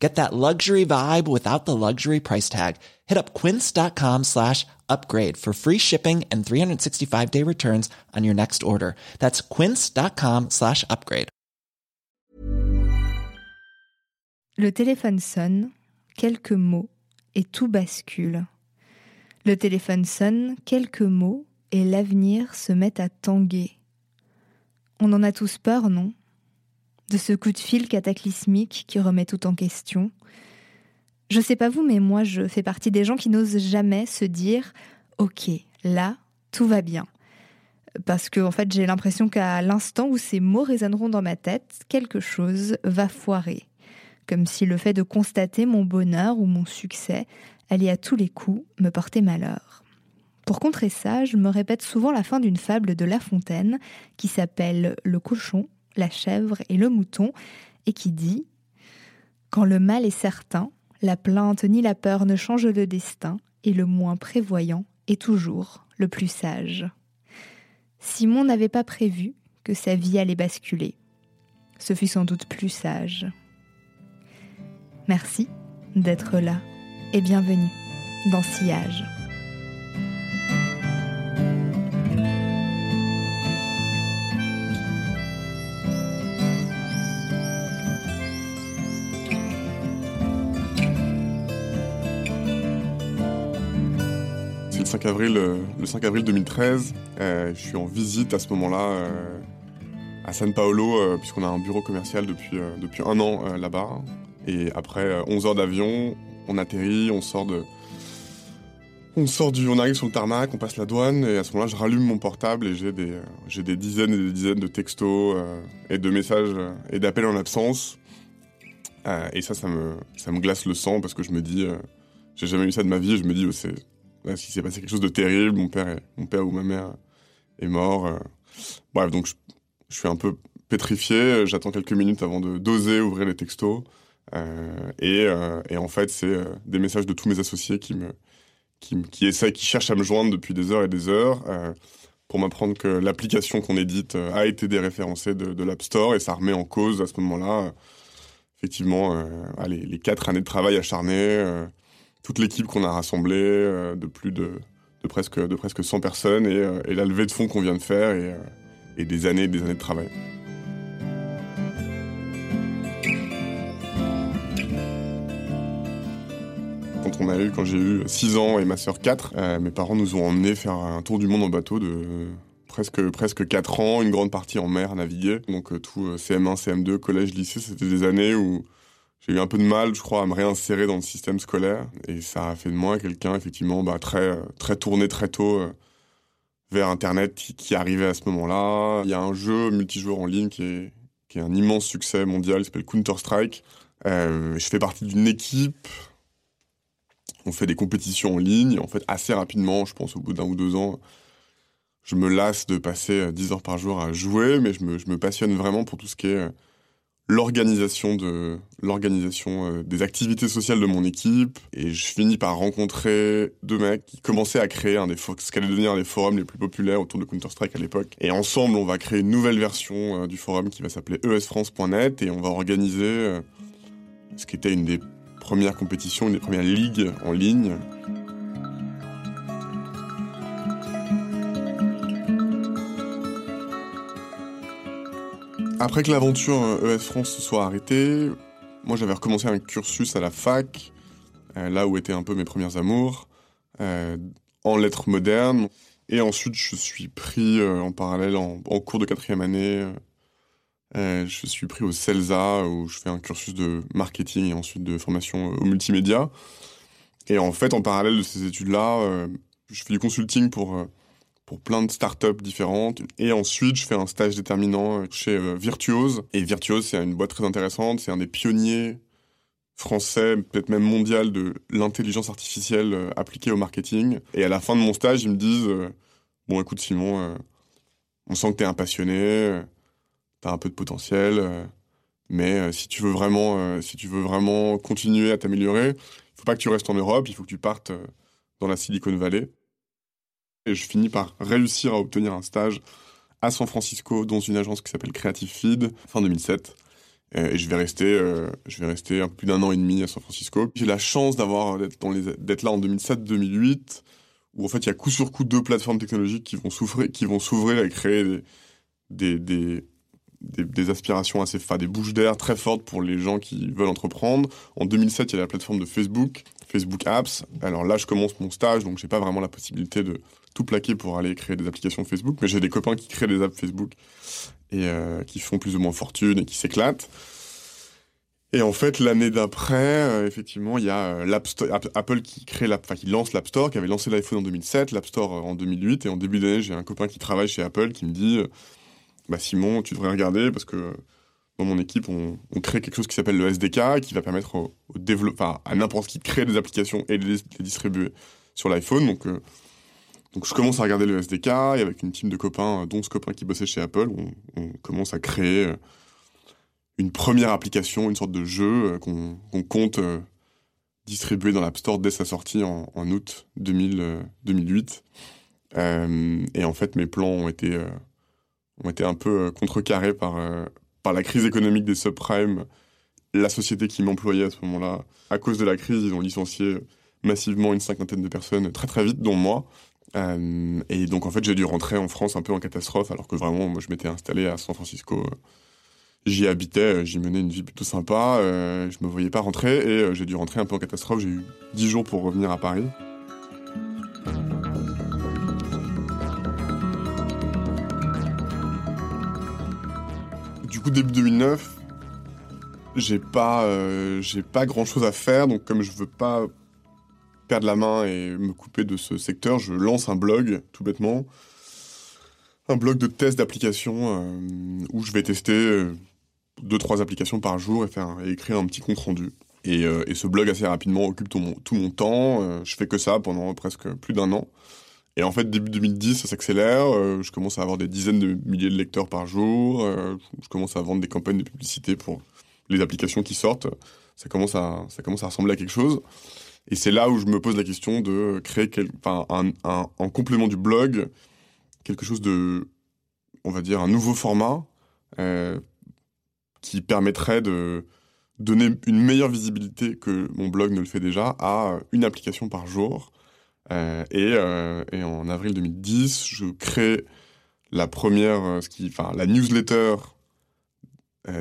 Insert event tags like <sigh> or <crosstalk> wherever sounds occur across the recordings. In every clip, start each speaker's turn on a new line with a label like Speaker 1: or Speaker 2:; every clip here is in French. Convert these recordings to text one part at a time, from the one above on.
Speaker 1: Get that luxury vibe without the luxury price tag. Hit up quince.com slash upgrade for free shipping and 365 day returns on your next order. That's quince.com slash upgrade.
Speaker 2: Le téléphone sonne, quelques mots, et tout bascule. Le téléphone sonne, quelques mots, et l'avenir se met à tanguer. On en a tous peur, non? De ce coup de fil cataclysmique qui remet tout en question. Je sais pas vous, mais moi je fais partie des gens qui n'osent jamais se dire Ok, là, tout va bien. Parce que en fait, j'ai l'impression qu'à l'instant où ces mots résonneront dans ma tête, quelque chose va foirer. Comme si le fait de constater mon bonheur ou mon succès allait à tous les coups me porter malheur. Pour contrer ça, je me répète souvent la fin d'une fable de La Fontaine qui s'appelle Le cochon, la chèvre et le mouton et qui dit Quand le mal est certain, la plainte ni la peur ne changent le destin et le moins prévoyant est toujours le plus sage. Simon n'avait pas prévu que sa vie allait basculer. Ce fut sans doute plus sage. Merci d'être là et bienvenue dans Sillage.
Speaker 3: 5 avril, euh, le 5 avril 2013. Euh, je suis en visite à ce moment-là euh, à San Paolo, puisqu'on a un bureau commercial depuis, depuis un an là-bas. Et après euh, 11 heures d'avion, on atterrit, on sort de. On sort du. On arrive sur le tarmac, on passe la douane, et à ce moment-là, je rallume mon portable et j'ai des, des dizaines et des dizaines de textos et de messages et d'appels en absence. Et ça, ça me, ça me glace le sang parce que je me dis. euh, j'ai jamais eu ça de ma vie, et je me dis, oh, c'est. S'il s'est passé quelque chose de terrible, mon père, mon père ou ma mère est mort. euh. Bref, donc je, suis un peu pétrifié. J'attends quelques minutes avant de d'oser ouvrir les textos. Euh, et, euh, et en fait, c'est des messages de tous mes associés qui me qui, essaient, qui cherchent à me joindre depuis des heures et des heures pour m'apprendre que l'application qu'on édite a été déréférencée de, l'App Store et ça remet en cause à ce moment-là, effectivement, les, les quatre années de travail acharné, toute l'équipe qu'on a rassemblée euh, de plus de, de presque de presque 100 personnes et, euh, et la levée de fonds qu'on vient de faire et, euh, et des années et des années de travail. Quand on a eu, quand j'ai eu 6 ans et ma sœur 4, euh, mes parents nous ont emmenés faire un tour du monde en bateau de presque presque 4 ans, une grande partie en mer naviguer. Donc tout euh, CM1, CM2, collège, lycée, c'était des années où j'ai eu un peu de mal, je crois, à me réinsérer dans le système scolaire. Et ça a fait de moi quelqu'un, effectivement, bah, très, euh, très tourné très tôt euh, vers Internet qui, qui arrivait à ce moment-là. Il y a un jeu multijoueur en ligne qui est, qui un immense succès mondial, il s'appelle Counter-Strike. Euh, je fais partie d'une équipe. On fait des compétitions en ligne. En fait, assez rapidement, je pense au bout d'un ou deux ans, je me lasse de passer euh, 10 heures par jour à jouer, mais je me, passionne vraiment pour tout ce qui est l'organisation de l'organisation euh, des activités sociales de mon équipe. Et je finis par rencontrer deux mecs qui commençaient à créer un des ce qu'allait devenir un des forums les plus populaires autour de Counter-Strike à l'époque. Et ensemble on va créer une nouvelle version euh, du forum qui va s'appeler esfrance.net et on va organiser euh, ce qui était une des premières compétitions, une des premières ligues en ligne Après que l'aventure euh, ES France se soit arrêtée, moi j'avais recommencé un cursus à la fac, euh, là où étaient un peu mes premiers amours, euh, en lettres modernes. Et ensuite je suis pris en parallèle en, cours de quatrième année. je suis pris au CELSA où je fais un cursus de marketing et ensuite de formation au multimédia. Et en fait, en parallèle de ces études-là, je fais du consulting pour pour plein de startups différentes. Et ensuite, je fais un stage déterminant chez euh, Virtuose. Et Virtuose, c'est une boîte très intéressante. C'est un des pionniers français, peut-être même mondial, de l'intelligence artificielle euh, appliquée au marketing. Et à la fin de mon stage, ils me disent euh, Bon, écoute, Simon, on sent que t'es un passionné, t'as un peu de potentiel, mais si tu veux vraiment, si tu veux vraiment continuer à t'améliorer, il faut pas que tu restes en Europe, il faut que tu partes dans la Silicon Valley. Et je finis par réussir à obtenir un stage à San Francisco dans une agence qui s'appelle Creative Feed fin 2007. Et je vais rester, euh, je vais rester un peu plus d'un an et demi à San Francisco. J'ai la chance d'avoir d'être là en 2007-2008, où en fait il y a coup sur coup deux plateformes technologiques qui vont s'ouvrir, qui vont s'ouvrir et créer des, des, aspirations assez, enfin des bouches d'air très fortes pour les gens qui veulent entreprendre. En 2007, il y a la plateforme de Facebook, Facebook Apps. Alors là, je commence mon stage, donc j'ai pas vraiment la possibilité de tout plaquer pour aller créer des applications Facebook, mais j'ai des copains qui créent des apps Facebook et euh, qui font plus ou moins fortune et qui s'éclatent. Et en fait, l'année d'après, euh, effectivement, il y a euh, Apple qui crée qui lance l'App Store, qui avait lancé l'iPhone en 2007, l'App Store en 2008, et en début d'année, j'ai un copain qui travaille chez Apple qui me dit, bah Simon, tu devrais regarder parce que dans mon équipe, on, crée quelque chose qui s'appelle le SDK, qui va permettre au, à n'importe qui de créer des applications et de les, distribuer sur l'iPhone. Donc, donc je commence à regarder le SDK et avec une team de copains, dont ce copain qui bossait chez Apple, on, commence à créer euh, une première application, une sorte de jeu euh, qu'on compte euh, distribuer dans l'App Store dès sa sortie en, août 2008. et en fait, mes plans ont été, ont été un peu contrecarrés par, par la crise économique des subprimes. La société qui m'employait à ce moment-là, à cause de la crise, ils ont licencié massivement une cinquantaine de personnes très très vite, dont moi. Euh, et donc en fait j'ai dû rentrer en France un peu en catastrophe alors que vraiment moi je m'étais installé à San Francisco. J'y habitais, j'y menais une vie plutôt sympa, euh, je me voyais pas rentrer et euh, j'ai dû rentrer un peu en catastrophe. J'ai eu 10 jours pour revenir à Paris. Du coup début 2009, j'ai pas, j'ai pas grand chose à faire donc comme je veux pas perdre la main et me couper de ce secteur, je lance un blog, tout bêtement. Un blog de test d'applications euh, où je vais tester euh, deux, trois applications par jour et, faire, écrire un petit compte rendu. Et, euh, ce blog assez rapidement occupe tout mon, tout mon temps. je fais que ça pendant presque plus d'un an. Et en fait, début 2010, ça s'accélère. je commence à avoir des dizaines de milliers de lecteurs par jour. je commence à vendre des campagnes de publicité pour les applications qui sortent. Ça commence à, ça commence à ressembler à quelque chose. Et c'est là où je me pose la question de créer un, en complément du blog quelque chose de, on va dire, un nouveau format euh, qui permettrait de donner une meilleure visibilité que mon blog ne le fait déjà à une application par jour. Euh, et, euh, et, en avril 2010, je crée la première, qui, enfin, la newsletter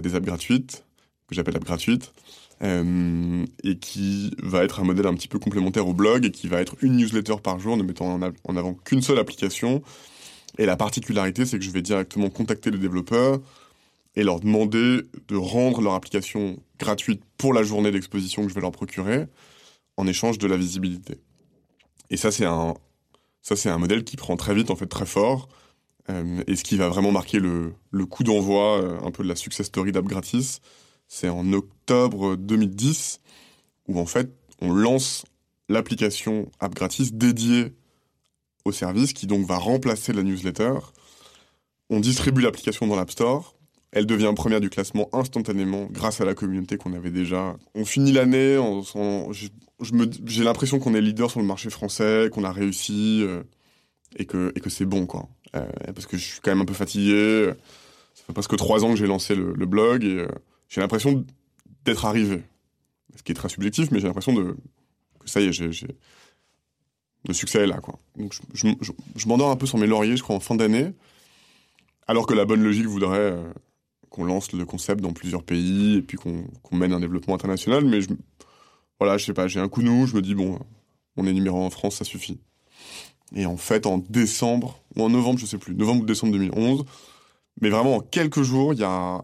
Speaker 3: des apps gratuites, que j'appelle app gratuite, euh, et qui va être un modèle un petit peu complémentaire au blog et qui va être une newsletter par jour, ne mettant en, avant qu'une seule application. Et la particularité, c'est que je vais directement contacter les développeurs et leur demander de rendre leur application gratuite pour la journée d'exposition que je vais leur procurer en échange de la visibilité. Et ça, c'est un, ça, c'est un modèle qui prend très vite, en fait, très fort. Euh, et ce qui va vraiment marquer le, coup d'envoi euh, un peu de la success story d'App Gratis, c'est en octobre 2010 où en fait on lance l'application App Gratis dédiée au service qui donc va remplacer la newsletter. On distribue l'application dans l'App Store. Elle devient première du classement instantanément grâce à la communauté qu'on avait déjà. On finit l'année, j'ai l'impression qu'on est leader sur le marché français, qu'on a réussi euh, et que, c'est bon. Euh, parce que je suis quand même un peu fatigué. Ça fait presque trois ans que j'ai lancé le, blog et euh, j'ai l'impression d'être arrivé. Ce qui est très subjectif, mais j'ai l'impression que ça y est, j'ai, le succès est là. Donc je, je, m'endors un peu sur mes lauriers, je crois, en fin d'année, alors que la bonne logique voudrait qu'on lance le concept dans plusieurs pays et puis qu'on, mène un développement international, mais je, voilà, je sais pas, j'ai un coup de je me dis bon, on est numéro en France, ça suffit. Et en fait, en décembre ou en novembre, je sais plus, novembre ou décembre 2011, mais vraiment en quelques jours, il y a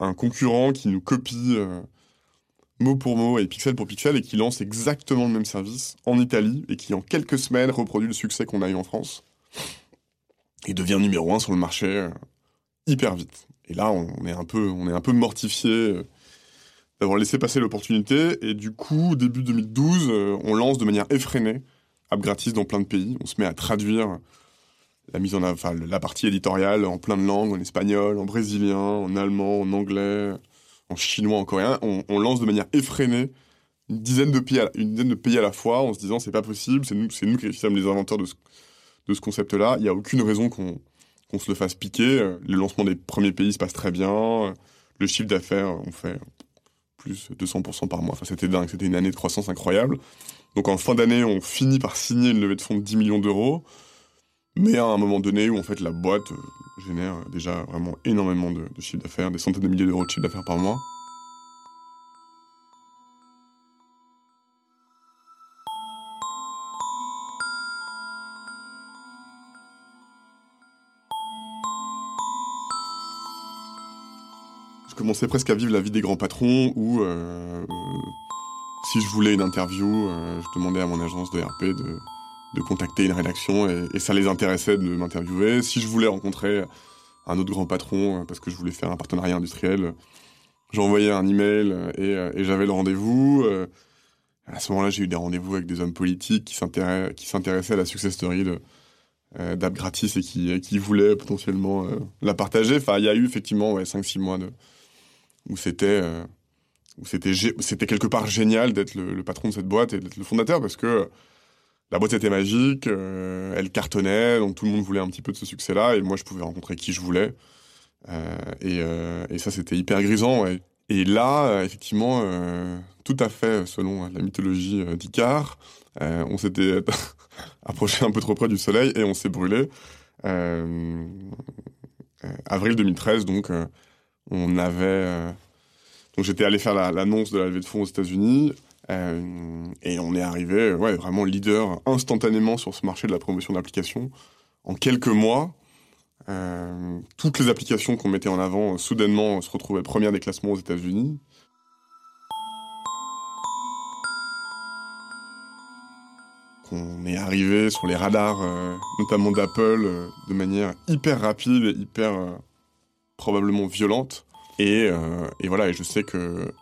Speaker 3: un concurrent qui nous copie euh, mot pour mot et pixel pour pixel et qui lance exactement le même service en Italie et qui en quelques semaines reproduit le succès qu'on a eu en France et devient numéro un sur le marché euh, hyper vite. Et là, on est un peu, on est un peu mortifié euh, d'avoir laissé passer l'opportunité et du coup, début 2012, on lance de manière effrénée App gratis dans plein de pays. On se met à traduire la mise en enfin, la partie éditoriale en plein de langues, en espagnol, en brésilien, en allemand, en anglais, en chinois, en coréen. On, lance de manière effrénée une dizaine de pays à, une dizaine de pays à la fois en se disant c'est pas possible, c'est nous, c'est nous qui sommes les inventeurs de ce, de ce concept-là. Il n'y a aucune raison qu'on qu'on se le fasse piquer. Le lancement des premiers pays se passe très bien. Le chiffre d'affaires, on fait plus 200% par mois. Enfin, c'était dingue. C'était une année de croissance incroyable. Donc, en fin d'année, on finit par signer une levée de fonds de 10 millions d'euros. Mais à un moment donné où en fait la boîte euh, génère déjà vraiment énormément de, de chiffre d'affaires, des centaines de milliers d'euros de chiffre d'affaires par mois. Je commençais presque à vivre la vie des grands patrons où euh, si je voulais une interview, euh, je demandais à mon agence de RP de de contacter une rédaction et, ça les intéressait de m'interviewer. Si je voulais rencontrer un autre grand patron euh, parce que je voulais faire un partenariat industriel, j'envoyais un email et, euh, et j'avais le rendez-vous. Euh. À ce moment-là, j'ai eu des rendez-vous avec des hommes politiques qui s'intéressaient à la success story de, Gratis et qui, qui voulaient potentiellement la partager. Enfin, il y a eu effectivement ouais, 5-6 mois de, où c'était où c'était c'était quelque part génial d'être le, patron de cette boîte et d'être le fondateur parce que la boîte était magique, euh, elle cartonnait, donc tout le monde voulait un petit peu de ce succès-là, et moi je pouvais rencontrer qui je voulais. Euh, et, euh, ça c'était hyper grisant. Et là, effectivement, tout à fait selon la mythologie d'Icare, on s'était <laughs> approché un peu trop près du soleil et on s'est brûlé. avril 2013, donc on avait... donc j'étais allé faire l'annonce de la levée de fonds aux États-Unis. Euh, et on est arrivé, ouais, vraiment leader instantanément sur ce marché de la promotion d'applications. En quelques mois, euh, toutes les applications qu'on mettait en avant, soudainement, se retrouvaient premières des classements aux États-Unis. On est arrivé sur les radars, euh, notamment d'Apple, de manière hyper rapide et hyper probablement violente. Et, et, voilà, et je sais que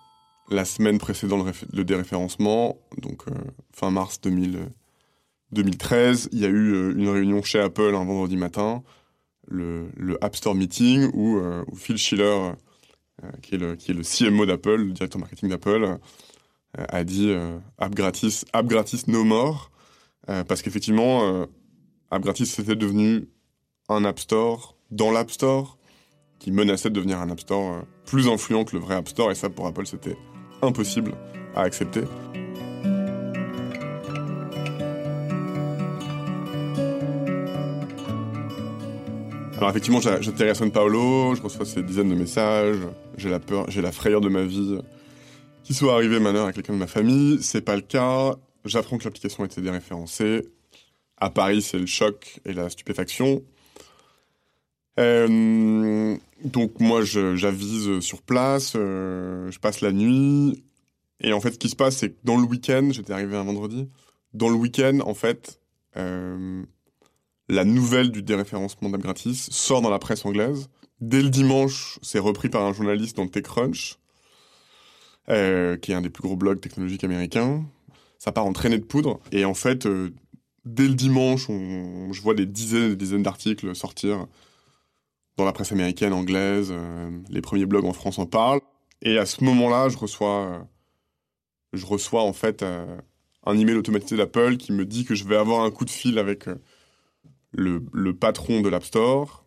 Speaker 3: la semaine précédant le, déréférencement, donc euh, fin mars 2013, il y a eu euh, une réunion chez Apple un vendredi matin, le, App Store Meeting, où, euh, Phil Schiller, qui, est le, qui est le CMO d'Apple, le directeur marketing d'Apple, a dit App gratis, App gratis no more, parce qu'effectivement, App gratis c'était devenu un App Store dans l'App Store qui menaçait de devenir un App Store plus influent que le vrai App Store, et ça pour Apple c'était impossible à accepter. Alors effectivement, j'atterris à San Paolo, je reçois ces dizaines de messages, j'ai la peur, j'ai la frayeur de ma vie qu'il soit arrivé malheur à quelqu'un de ma famille. C'est pas le cas. J'apprends que l'application a été déréférencée. À Paris, c'est le choc et la stupéfaction. Euh, donc moi, j'avise sur place, euh, je passe la nuit. Et en fait, ce qui se passe, c'est que dans le week-end, j'étais arrivé un vendredi, dans le week-end, en fait, euh, la nouvelle du déréférencement d'App Gratis sort dans la presse anglaise. Dès le dimanche, c'est repris par un journaliste dans TechCrunch, qui est un des plus gros blogs technologiques américains. Ça part en traînée de poudre. Et en fait, dès le dimanche, je vois des dizaines et des dizaines d'articles sortir dans la presse américaine, anglaise, euh, les premiers blogs en France en parlent. Et à ce moment-là, je reçois, euh, je reçois en fait euh, un email automatisé d'Apple qui me dit que je vais avoir un coup de fil avec le, le, patron de l'App Store.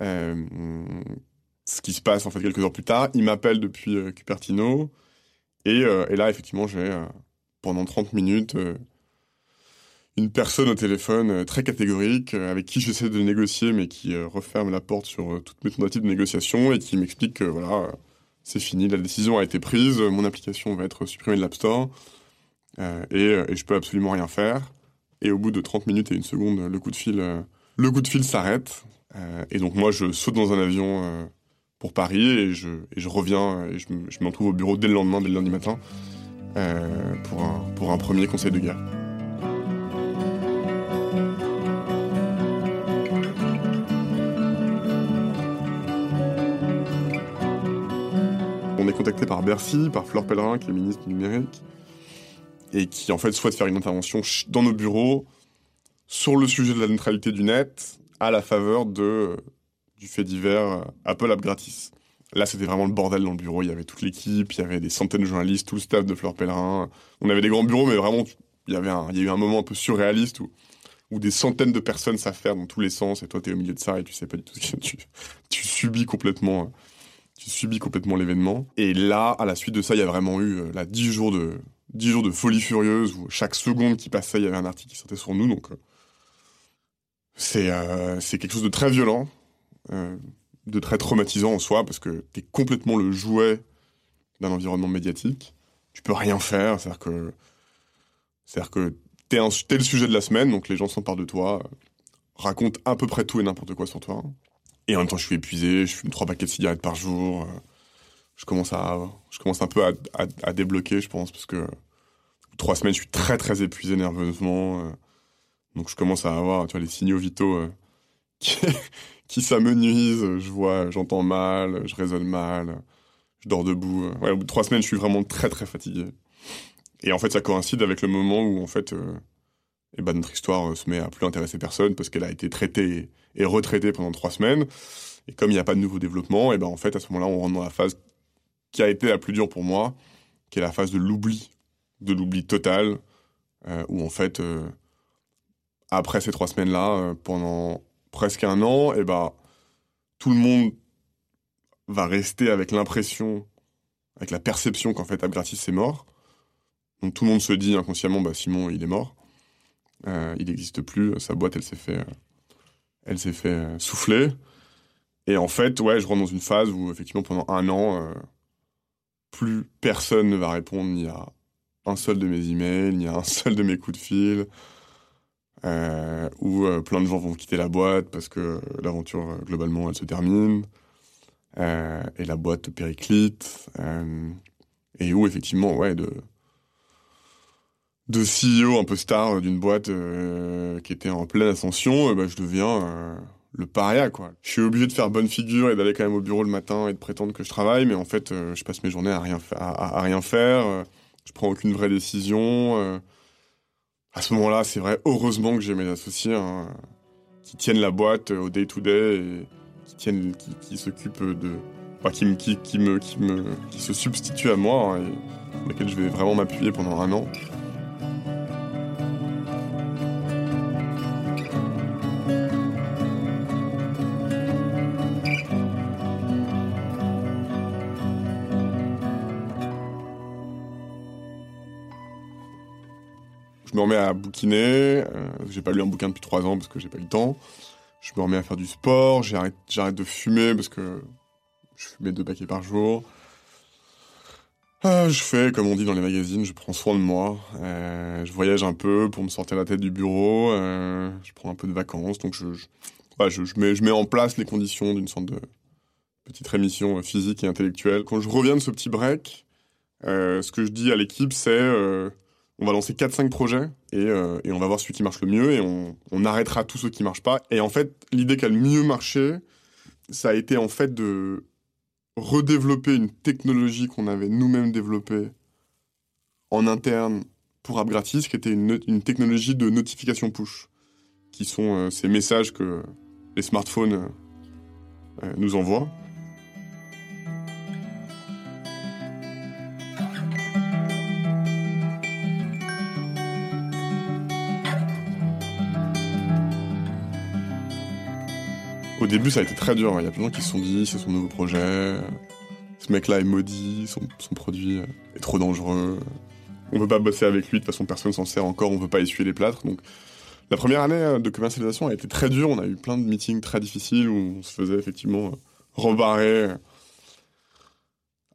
Speaker 3: ce qui se passe en fait quelques heures plus tard. Il m'appelle depuis Cupertino. Et, là, effectivement, j'ai pendant 30 minutes une personne au téléphone euh, très catégorique euh, avec qui j'essaie de négocier mais qui euh, referme la porte sur toutes mes tentatives de négociation et qui m'explique que voilà c'est fini la décision a été prise mon application va être supprimée de l'App Store et, je peux absolument rien faire et au bout de 30 minutes et une seconde le coup de fil le coup de fil s'arrête et donc moi je saute dans un avion pour Paris et je, reviens et je, je me retrouve au bureau dès le lendemain dès le lundi matin pour un premier conseil de guerre. Contacté par Bercy, par Fleur Pellerin, qui est ministre du numérique, et qui en fait souhaite faire une intervention dans nos bureaux sur le sujet de la neutralité du net, à la faveur de, du fait divers Apple App gratis. Là, c'était vraiment le bordel dans le bureau. Il y avait toute l'équipe, il y avait des centaines de journalistes, tout le staff de Fleur Pèlerin. On avait des grands bureaux, mais vraiment, il y avait a eu un moment un peu surréaliste où, où des centaines de personnes faire dans tous les sens, et toi, tu es au milieu de ça et tu sais pas du tout ce que tu, tu subis complètement, tu subis complètement l'événement. Et là, à la suite de ça, il y a vraiment eu, euh, là, 10 jours de, 10 jours de folie furieuse où chaque seconde qui passait, il y avait un article qui sortait sur nous, donc, euh, c'est, euh, c'est quelque chose de très violent de très traumatisant en soi parce que tu es complètement le jouet d'un environnement médiatique. Tu peux rien faire, c'est-à-dire que t'es, un, le sujet de la semaine, donc les gens s'emparent de toi, racontent à peu près tout et n'importe quoi sur toi. Et en même temps, je suis épuisé, je fume trois paquets de cigarettes par jour. Je commence à, je commence un peu à, débloquer, je pense, parce que trois semaines, je suis très très épuisé nerveusement. Donc je commence à avoir, tu vois, les signaux vitaux euh, <laughs> qui, qui s'amenuise, je vois, j'entends mal, je raisonne mal, je dors debout. Ouais, au bout de trois semaines, je suis vraiment très très fatigué. Et en fait, ça coïncide avec le moment où en fait, euh, eh ben, notre histoire euh, se met à plus intéresser personne parce qu'elle a été traitée et retraitée pendant trois semaines. Et comme il n'y a pas de nouveau développement, et ben en fait, à ce moment-là, on rentre dans la phase qui a été la plus dure pour moi, qui est la phase de l'oubli, de l'oubli total, euh, où en fait, euh, après ces trois semaines-là, pendant presque un an, et ben, tout le monde va rester avec l'impression, avec la perception qu'en fait Abgratis c'est mort. Donc tout le monde se dit inconsciemment, bah Simon il est mort, euh, il n'existe plus, sa boîte elle s'est fait, elle s'est fait euh, souffler. Et en fait, ouais, je rentre dans une phase où effectivement pendant un an, euh, plus personne ne va répondre ni à un seul de mes emails, ni à un <laughs> seul de mes coups de fil euh, où euh, plein de gens vont quitter la boîte parce que l'aventure, euh, globalement, elle se termine, euh, et la boîte périclite, euh, et où, effectivement, ouais, de, de CEO un peu star d'une boîte qui était en pleine ascension, bah, je deviens le paria. Je suis obligé de faire bonne figure et d'aller quand même au bureau le matin et de prétendre que je travaille, mais en fait, je passe mes journées à rien, à, rien faire, je prends aucune vraie décision, à ce moment-là, c'est vrai, heureusement que j'ai mes associés hein, qui tiennent la boîte au day-to-day et qui tiennent, qui, qui de, qui, qui, qui, me, qui me, qui se substituent à moi hein, et sur lesquels je vais vraiment m'appuyer pendant un an. Je me remets à bouquiner. Euh, j'ai pas lu un bouquin depuis trois ans parce que j'ai pas eu le temps. Je me remets à faire du sport. J'arrête, j'arrête de fumer parce que je fumais deux paquets par jour. Euh, je fais, comme on dit dans les magazines, je prends soin de moi. Euh, je voyage un peu pour me sortir la tête du bureau. Je prends un peu de vacances. Donc je, je, je, mets, en place les conditions d'une sorte de petite rémission physique et intellectuelle. Quand je reviens de ce petit break, ce que je dis à l'équipe, c'est on va lancer 4-5 projets et, euh, et, on va voir celui qui marche le mieux et on, arrêtera tous ceux qui marchent pas. Et en fait, l'idée qui a le mieux marché, ça a été en fait de redévelopper une technologie qu'on avait nous-mêmes développée en interne pour AppGratis, qui était une, une, technologie de notification push, qui sont euh, ces messages que les smartphones euh, nous envoient. Début, ça a été très dur. Il y a plein de gens qui se sont dit, c'est son nouveau projet. Ce mec-là est maudit, son, produit est trop dangereux. On veut pas bosser avec lui, de toute façon, personne s'en sert encore, on veut pas essuyer les plâtres. Donc, la première année de commercialisation a été très dure. On a eu plein de meetings très difficiles où on se faisait effectivement rebarrer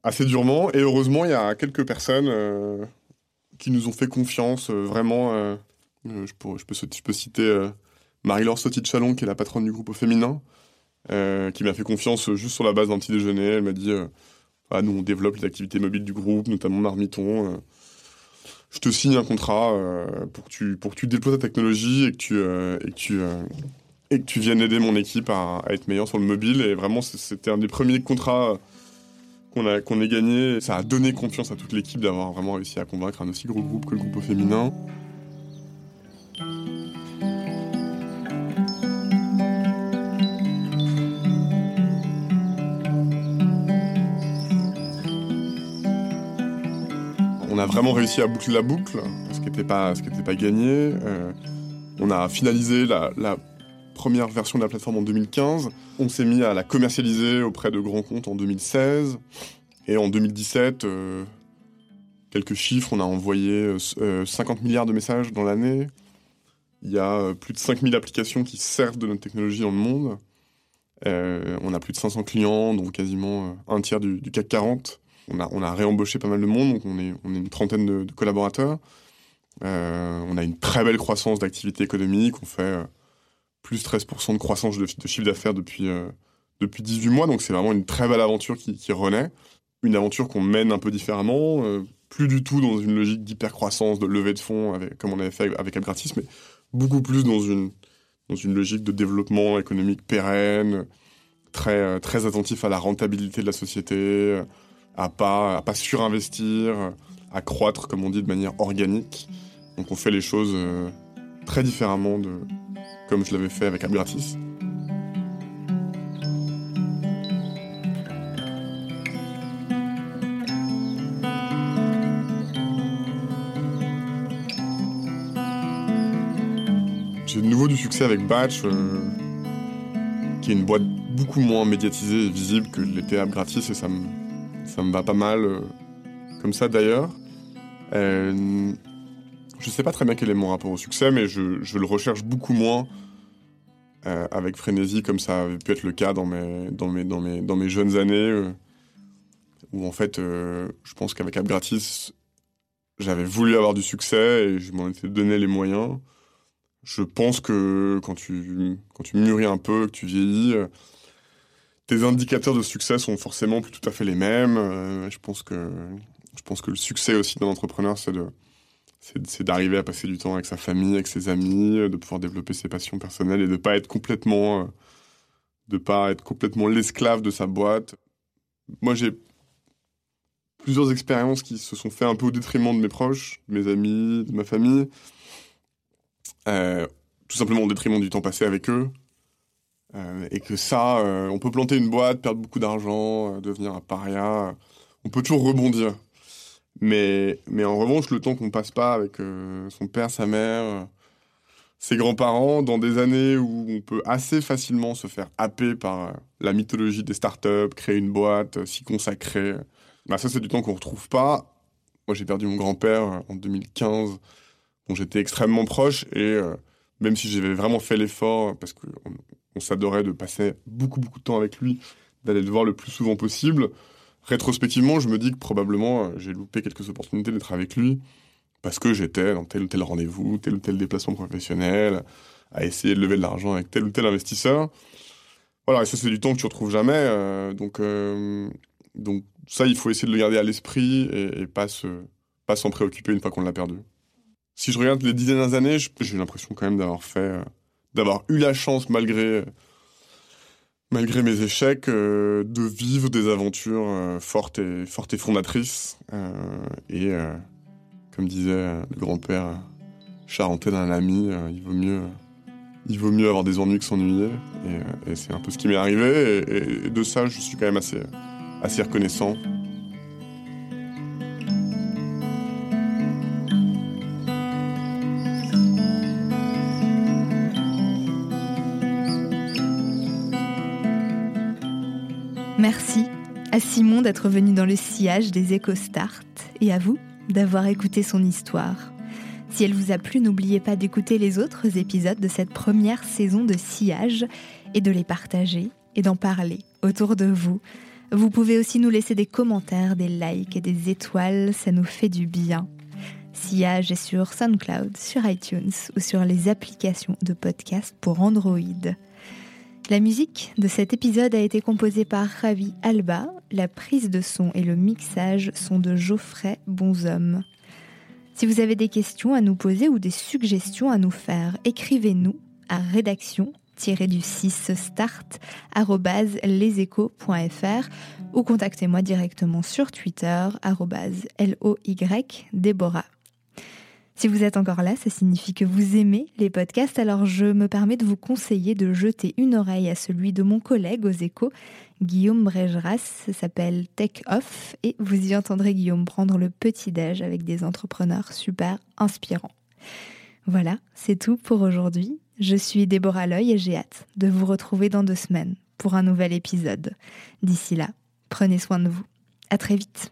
Speaker 3: assez durement. Et heureusement, il y a quelques personnes euh, qui nous ont fait confiance, euh, vraiment. Euh, je peux citer Marie-Laure Sauty-Chalon, qui est la patronne du groupe au féminin, euh, qui m'a fait confiance juste sur la base d'un petit déjeuner. Elle m'a dit euh, ah, Nous, on développe les activités mobiles du groupe, notamment Marmiton. Euh, je te signe un contrat euh, pour, que tu, pour que déploies ta technologie et que tu, euh, euh, viennes aider mon équipe à, être meilleur sur le mobile. Et vraiment, c'était un des premiers contrats qu'on qu'on ait gagné. Ça a donné confiance à toute l'équipe d'avoir vraiment réussi à convaincre un aussi gros groupe que le groupe au féminin. A vraiment réussi à boucler la boucle, ce qui n'était pas, gagné. on a finalisé la, première version de la plateforme en 2015. On s'est mis à la commercialiser auprès de grands comptes en 2016. Et en 2017, euh, quelques chiffres, on a envoyé 50 euh, milliards de messages dans l'année. Il y a euh, plus de 5000 applications qui servent de notre technologie dans le monde. on a plus de 500 clients, dont quasiment un tiers du, CAC 40. On a, on a réembauché pas mal de monde, donc on est, on est une trentaine de, collaborateurs. on a une très belle croissance d'activité économique. On fait plus 13% de croissance de, chiffre d'affaires depuis, depuis 18 mois. Donc c'est vraiment une très belle aventure qui, qui renaît une aventure qu'on mène un peu différemment, euh, plus du tout dans une logique d'hypercroissance, de levée de fonds, comme on avait fait avec Agratis, mais beaucoup plus dans une, dans une logique de développement économique pérenne, très, euh, très attentif à la rentabilité de la société, à pas, à pas surinvestir, à croître, comme on dit, de manière organique. Donc on fait les choses euh, très différemment de comme je l'avais fait avec Agratis. J'ai de nouveau du succès avec Batch, euh, qui est une boîte beaucoup moins médiatisée et visible que l'était gratis, et ça me, ça me va pas mal euh, comme ça d'ailleurs. Euh, je sais pas très bien quel est mon rapport au succès, mais je, le recherche beaucoup moins avec frénésie, comme ça avait pu être le cas dans mes, dans mes, dans mes, dans mes jeunes années, où en fait, je pense qu'avec gratis, j'avais voulu avoir du succès et je m'en étais donné les moyens je pense que quand tu, quand tu mûris un peu, que tu vieillis, euh, tes indicateurs de succès sont forcément plus tout à fait les mêmes. Euh, je, pense que, je pense que le succès aussi d'un entrepreneur, c'est de c'est d'arriver à passer du temps avec sa famille, avec ses amis, de pouvoir développer ses passions personnelles et de pas être complètement euh, de pas être complètement l'esclave de sa boîte. Moi, j'ai plusieurs expériences qui se sont faites un peu au détriment de mes proches, de mes amis, de ma famille. Euh, tout simplement au détriment du temps passé avec eux. Euh, et que ça, euh, on peut planter une boîte, perdre beaucoup d'argent, devenir un paria. on peut toujours rebondir. Mais, mais en revanche, le temps qu'on passe pas avec son père, sa mère, ses grands-parents, dans des années où on peut assez facilement se faire happer par la mythologie des startups, créer une boîte, s'y consacrer, bah ça c'est du temps qu'on retrouve pas. Moi j'ai perdu mon grand-père en 2015 dont j'étais extrêmement proche et euh, même si j'avais vraiment fait l'effort, parce qu'on on, s'adorait de passer beaucoup beaucoup de temps avec lui, d'aller le voir le plus souvent possible, rétrospectivement, je me dis que probablement euh, j'ai loupé quelques opportunités d'être avec lui parce que j'étais dans tel ou tel rendez-vous, tel ou tel déplacement professionnel, à essayer de lever de l'argent avec tel ou tel investisseur. Voilà, et ça c'est du temps que tu retrouves jamais, euh, donc donc ça il faut essayer de le garder à l'esprit et, pas se pas s'en préoccuper une fois qu'on l'a perdu si je regarde les dix dernières années, j'ai l'impression quand même d'avoir fait, euh, d'avoir eu la chance malgré, malgré mes échecs, euh, de vivre des aventures euh, fortes et fortes et fondatrices. et comme disait le grand-père charentais d'un ami, il vaut mieux, il vaut mieux avoir des ennuis que s'ennuyer. Et, c'est un peu ce qui m'est arrivé. Et, et, de ça, je suis quand même assez, assez reconnaissant.
Speaker 2: À Simon d'être venu dans le sillage des EcoStart et à vous d'avoir écouté son histoire. Si elle vous a plu, n'oubliez pas d'écouter les autres épisodes de cette première saison de Sillage et de les partager et d'en parler autour de vous. Vous pouvez aussi nous laisser des commentaires, des likes et des étoiles, ça nous fait du bien. Sillage est sur SoundCloud, sur iTunes ou sur les applications de podcast pour Android. La musique de cet épisode a été composée par Ravi Alba. La prise de son et le mixage sont de Geoffrey Bonhomme. Si vous avez des questions à nous poser ou des suggestions à nous faire, écrivez-nous à rédaction du 6 start leséchos.fr ou contactez-moi directement sur Twitter loy Déborah. Si vous êtes encore là, ça signifie que vous aimez les podcasts, alors je me permets de vous conseiller de jeter une oreille à celui de mon collègue aux échos, Guillaume Brégeras. Ça s'appelle Tech Off et vous y entendrez Guillaume prendre le petit-déj avec des entrepreneurs super inspirants. Voilà, c'est tout pour aujourd'hui. Je suis Déborah Loy et j'ai hâte de vous retrouver dans deux semaines pour un nouvel épisode. D'ici là, prenez soin de vous. À très vite.